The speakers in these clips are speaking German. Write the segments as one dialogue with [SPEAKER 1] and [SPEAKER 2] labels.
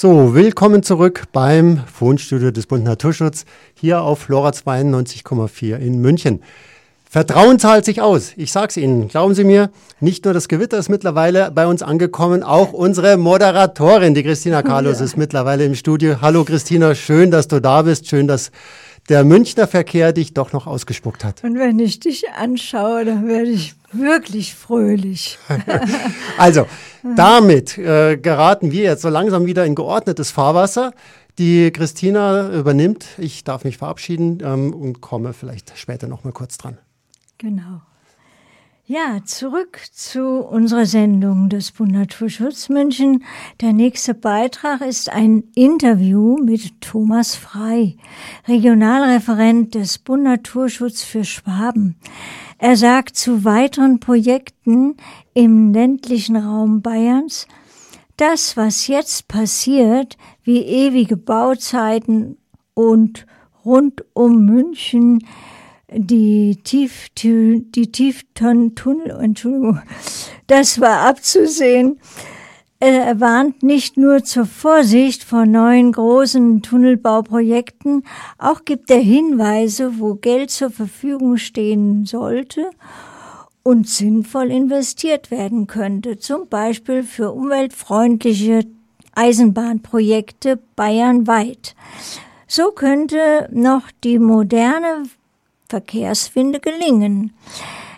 [SPEAKER 1] So, willkommen zurück beim Wohnstudio des Bund Naturschutz hier auf Flora 92,4 in München. Vertrauen zahlt sich aus. Ich sag's Ihnen. Glauben Sie mir, nicht nur das Gewitter ist mittlerweile bei uns angekommen, auch unsere Moderatorin, die Christina Carlos, ja. ist mittlerweile im Studio. Hallo Christina, schön, dass du da bist. Schön, dass der Münchner Verkehr dich doch noch ausgespuckt hat.
[SPEAKER 2] Und wenn ich dich anschaue, dann werde ich wirklich fröhlich.
[SPEAKER 1] also, damit äh, geraten wir jetzt so langsam wieder in geordnetes Fahrwasser. Die Christina übernimmt. Ich darf mich verabschieden ähm, und komme vielleicht später noch mal kurz dran.
[SPEAKER 2] Genau. Ja, zurück zu unserer Sendung des Bund Naturschutz München. Der nächste Beitrag ist ein Interview mit Thomas Frei, Regionalreferent des Bund Naturschutz für Schwaben. Er sagt zu weiteren Projekten im ländlichen Raum Bayerns, das, was jetzt passiert, wie ewige Bauzeiten und rund um München, die Tief, die Tieftunnel, Entschuldigung, das war abzusehen. Er warnt nicht nur zur Vorsicht vor neuen großen Tunnelbauprojekten, auch gibt er Hinweise, wo Geld zur Verfügung stehen sollte und sinnvoll investiert werden könnte, zum Beispiel für umweltfreundliche Eisenbahnprojekte bayernweit. So könnte noch die moderne Verkehrswende gelingen.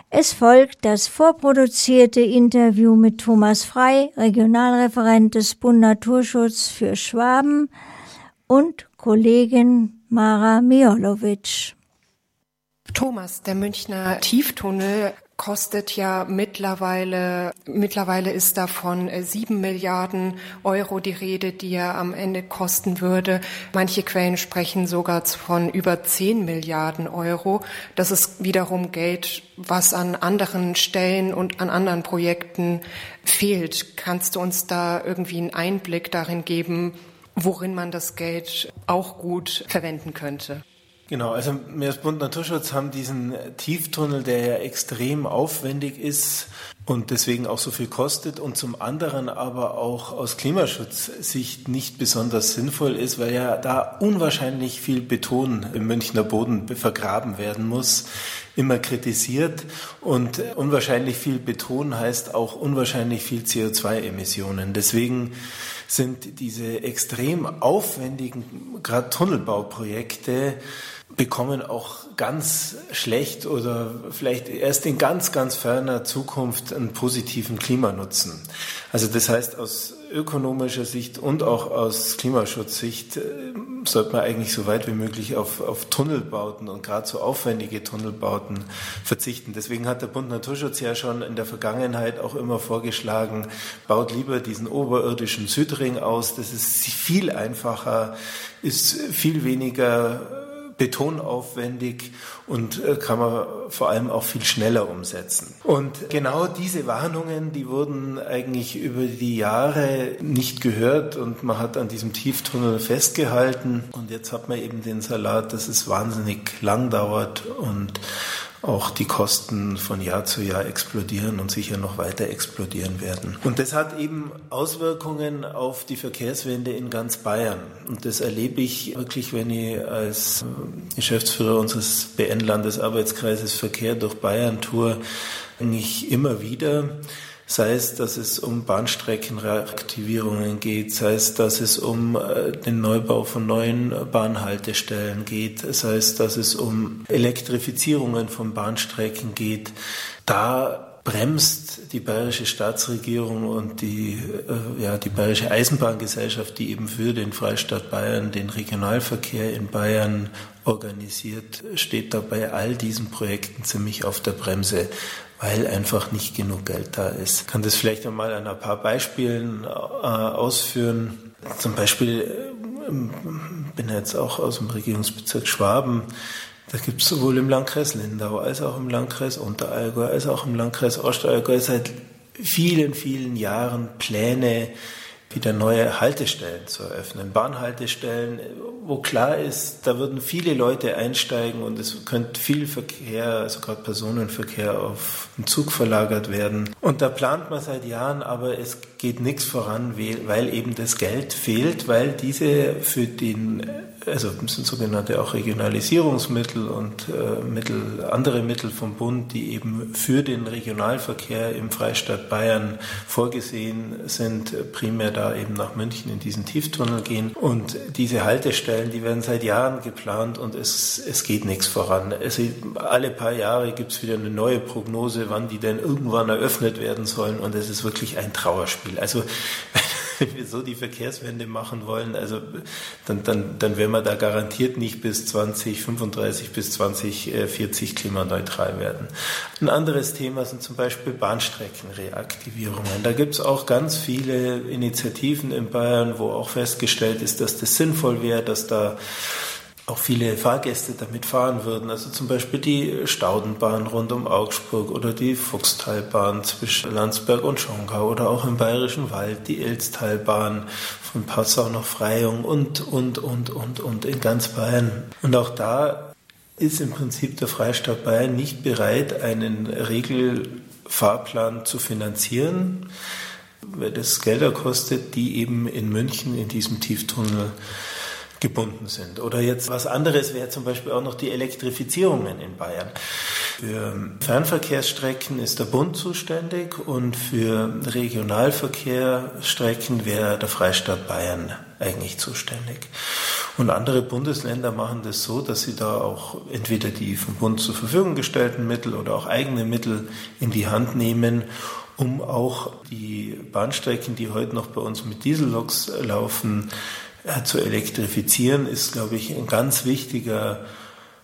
[SPEAKER 2] Es folgt das vorproduzierte Interview mit Thomas Frei, Regionalreferent des Bund Naturschutz für Schwaben und Kollegin Mara Miolovic.
[SPEAKER 3] Thomas, der Münchner Tieftunnel kostet ja mittlerweile, mittlerweile ist davon äh, sieben Milliarden Euro die Rede, die er am Ende kosten würde. Manche Quellen sprechen sogar von über zehn Milliarden Euro. Das ist wiederum Geld, was an anderen Stellen und an anderen Projekten fehlt. Kannst du uns da irgendwie einen Einblick darin geben, worin man das Geld auch gut verwenden könnte?
[SPEAKER 4] Genau, also wir als Bund Naturschutz haben diesen Tieftunnel, der ja extrem aufwendig ist und deswegen auch so viel kostet und zum anderen aber auch aus Klimaschutzsicht nicht besonders sinnvoll ist, weil ja da unwahrscheinlich viel Beton im Münchner Boden vergraben werden muss, immer kritisiert und unwahrscheinlich viel Beton heißt auch unwahrscheinlich viel CO2-Emissionen. Deswegen sind diese extrem aufwendigen, gerade Tunnelbauprojekte, bekommen auch ganz schlecht oder vielleicht erst in ganz, ganz ferner Zukunft einen positiven Klimanutzen. Also das heißt, aus ökonomischer Sicht und auch aus Klimaschutzsicht äh, sollte man eigentlich so weit wie möglich auf, auf Tunnelbauten und gerade so aufwendige Tunnelbauten verzichten. Deswegen hat der Bund Naturschutz ja schon in der Vergangenheit auch immer vorgeschlagen, baut lieber diesen oberirdischen Südring aus. Das ist viel einfacher, ist viel weniger betonaufwendig und äh, kann man vor allem auch viel schneller umsetzen. Und genau diese Warnungen, die wurden eigentlich über die Jahre nicht gehört und man hat an diesem Tieftunnel festgehalten und jetzt hat man eben den Salat, dass es wahnsinnig lang dauert und auch die Kosten von Jahr zu Jahr explodieren und sicher noch weiter explodieren werden. Und das hat eben Auswirkungen auf die Verkehrswende in ganz Bayern. Und das erlebe ich wirklich, wenn ich als Geschäftsführer unseres BN-Landesarbeitskreises Verkehr durch Bayern tour, eigentlich immer wieder sei es, dass es um Bahnstreckenreaktivierungen geht, sei es, dass es um äh, den Neubau von neuen Bahnhaltestellen geht, sei es, dass es um Elektrifizierungen von Bahnstrecken geht. Da bremst die bayerische Staatsregierung und die, äh, ja, die bayerische Eisenbahngesellschaft, die eben für den Freistaat Bayern den Regionalverkehr in Bayern organisiert, steht da bei all diesen Projekten ziemlich auf der Bremse weil einfach nicht genug Geld da ist. Ich kann das vielleicht einmal an ein paar Beispielen äh, ausführen. Zum Beispiel äh, bin jetzt auch aus dem Regierungsbezirk Schwaben. Da gibt es sowohl im Landkreis Lindau als auch im Landkreis Unterallgäu als auch im Landkreis Ostallgäu seit vielen, vielen Jahren Pläne, wieder neue Haltestellen zu eröffnen, Bahnhaltestellen, wo klar ist, da würden viele Leute einsteigen und es könnte viel Verkehr, also gerade Personenverkehr auf den Zug verlagert werden. Und da plant man seit Jahren, aber es geht nichts voran, weil eben das Geld fehlt, weil diese für den also sind sogenannte auch Regionalisierungsmittel und äh, Mittel, andere Mittel vom Bund, die eben für den Regionalverkehr im Freistaat Bayern vorgesehen sind, primär da eben nach München in diesen Tieftunnel gehen. Und diese Haltestellen, die werden seit Jahren geplant und es, es geht nichts voran. Also alle paar Jahre gibt es wieder eine neue Prognose, wann die denn irgendwann eröffnet werden sollen und es ist wirklich ein Trauerspiel. Also wenn wir so die Verkehrswende machen wollen, also dann, dann, dann werden wir da garantiert nicht bis 2035 bis 2040 klimaneutral werden. Ein anderes Thema sind zum Beispiel Bahnstreckenreaktivierungen. Da gibt es auch ganz viele Initiativen in Bayern, wo auch festgestellt ist, dass das sinnvoll wäre, dass da auch viele Fahrgäste damit fahren würden. Also zum Beispiel die Staudenbahn rund um Augsburg oder die Fuchstalbahn zwischen Landsberg und Schongau oder auch im Bayerischen Wald die Elztalbahn von Passau nach Freyung und, und, und, und, und in ganz Bayern. Und auch da ist im Prinzip der Freistaat Bayern nicht bereit, einen Regelfahrplan zu finanzieren, weil das Gelder kostet, die eben in München in diesem Tieftunnel gebunden sind. Oder jetzt was anderes wäre zum Beispiel auch noch die Elektrifizierungen in Bayern. Für Fernverkehrsstrecken ist der Bund zuständig und für Regionalverkehrsstrecken wäre der Freistaat Bayern eigentlich zuständig. Und andere Bundesländer machen das so, dass sie da auch entweder die vom Bund zur Verfügung gestellten Mittel oder auch eigene Mittel in die Hand nehmen, um auch die Bahnstrecken, die heute noch bei uns mit Dieselloks laufen, ja, zu elektrifizieren ist, glaube ich, ein ganz wichtiger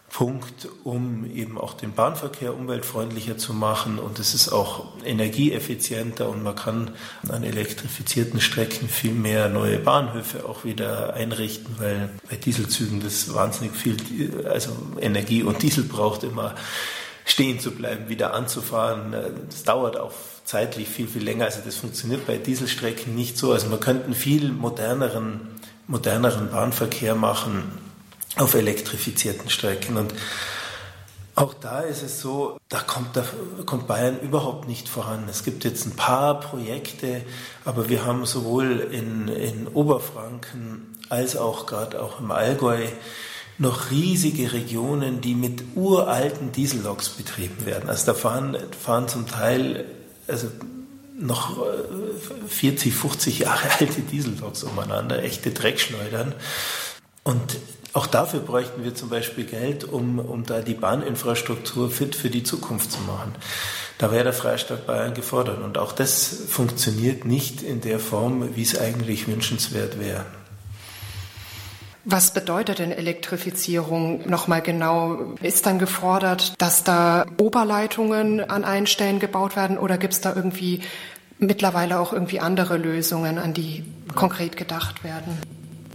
[SPEAKER 4] Punkt, um eben auch den Bahnverkehr umweltfreundlicher zu machen. Und es ist auch energieeffizienter und man kann an elektrifizierten Strecken viel mehr neue Bahnhöfe auch wieder einrichten, weil bei Dieselzügen das wahnsinnig viel, also Energie und Diesel braucht immer stehen zu bleiben, wieder anzufahren. Das dauert auch zeitlich viel, viel länger. Also das funktioniert bei Dieselstrecken nicht so. Also man könnte einen viel moderneren moderneren Bahnverkehr machen auf elektrifizierten Strecken. Und auch da ist es so, da kommt, da kommt Bayern überhaupt nicht voran. Es gibt jetzt ein paar Projekte, aber wir haben sowohl in, in Oberfranken als auch gerade auch im Allgäu noch riesige Regionen, die mit uralten Dieselloks betrieben werden. Also da fahren, fahren zum Teil, also noch 40, äh, 50 Jahre alte Dieselloks umeinander, echte Dreckschleudern. Und auch dafür bräuchten wir zum Beispiel Geld, um, um da die Bahninfrastruktur fit für die Zukunft zu machen. Da wäre der Freistaat Bayern gefordert. Und auch das funktioniert nicht in der Form, wie es eigentlich wünschenswert wäre.
[SPEAKER 3] Was bedeutet denn Elektrifizierung nochmal genau? Ist dann gefordert, dass da Oberleitungen an einen Stellen gebaut werden oder gibt es da irgendwie mittlerweile auch irgendwie andere Lösungen, an die konkret gedacht werden?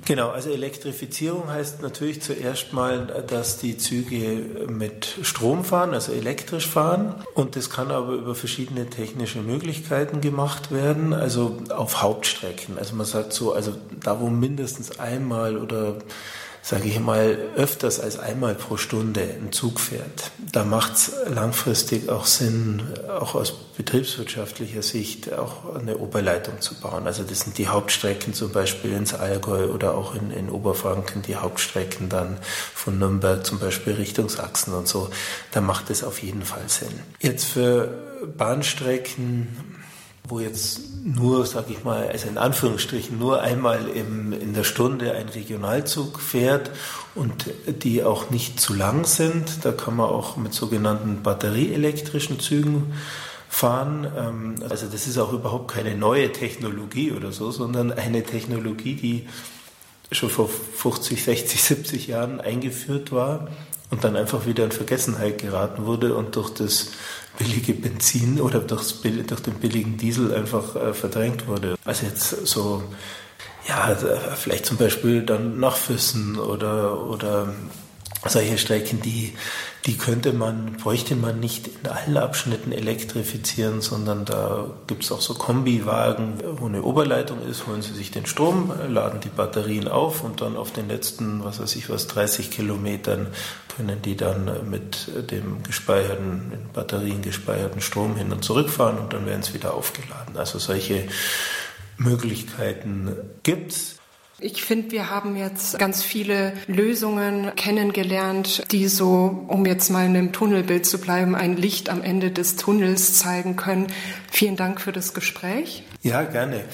[SPEAKER 4] Genau, also Elektrifizierung heißt natürlich zuerst mal, dass die Züge mit Strom fahren, also elektrisch fahren. Und das kann aber über verschiedene technische Möglichkeiten gemacht werden, also auf Hauptstrecken. Also man sagt so, also da wo mindestens einmal oder sage ich mal, öfters als einmal pro Stunde ein Zug fährt, da macht es langfristig auch Sinn, auch aus betriebswirtschaftlicher Sicht auch eine Oberleitung zu bauen. Also das sind die Hauptstrecken zum Beispiel ins Allgäu oder auch in, in Oberfranken, die Hauptstrecken dann von Nürnberg zum Beispiel Richtung Sachsen und so. Da macht es auf jeden Fall Sinn. Jetzt für Bahnstrecken wo jetzt nur, sag ich mal, also in Anführungsstrichen nur einmal im, in der Stunde ein Regionalzug fährt und die auch nicht zu lang sind. Da kann man auch mit sogenannten batterieelektrischen Zügen fahren. Ähm, also das ist auch überhaupt keine neue Technologie oder so, sondern eine Technologie, die schon vor 50, 60, 70 Jahren eingeführt war und dann einfach wieder in Vergessenheit geraten wurde und durch das billige Benzin oder durchs, durch den billigen Diesel einfach äh, verdrängt wurde. Also jetzt so, ja, vielleicht zum Beispiel dann nach Füssen oder, oder solche Strecken, die, Die könnte man, bräuchte man nicht in allen Abschnitten elektrifizieren, sondern da gibt es auch so Kombiwagen, wo eine Oberleitung ist, holen Sie sich den Strom, laden die Batterien auf und dann auf den letzten, was weiß ich was, 30 Kilometern können die dann mit dem gespeicherten, in Batterien gespeicherten Strom hin und zurück fahren und dann werden sie wieder aufgeladen. Also solche Möglichkeiten gibt's.
[SPEAKER 3] Ich finde, wir haben jetzt ganz viele Lösungen kennengelernt, die so, um jetzt mal in einem Tunnelbild zu bleiben, ein Licht am Ende des Tunnels zeigen können. Vielen Dank für das Gespräch.
[SPEAKER 4] Ja, gerne.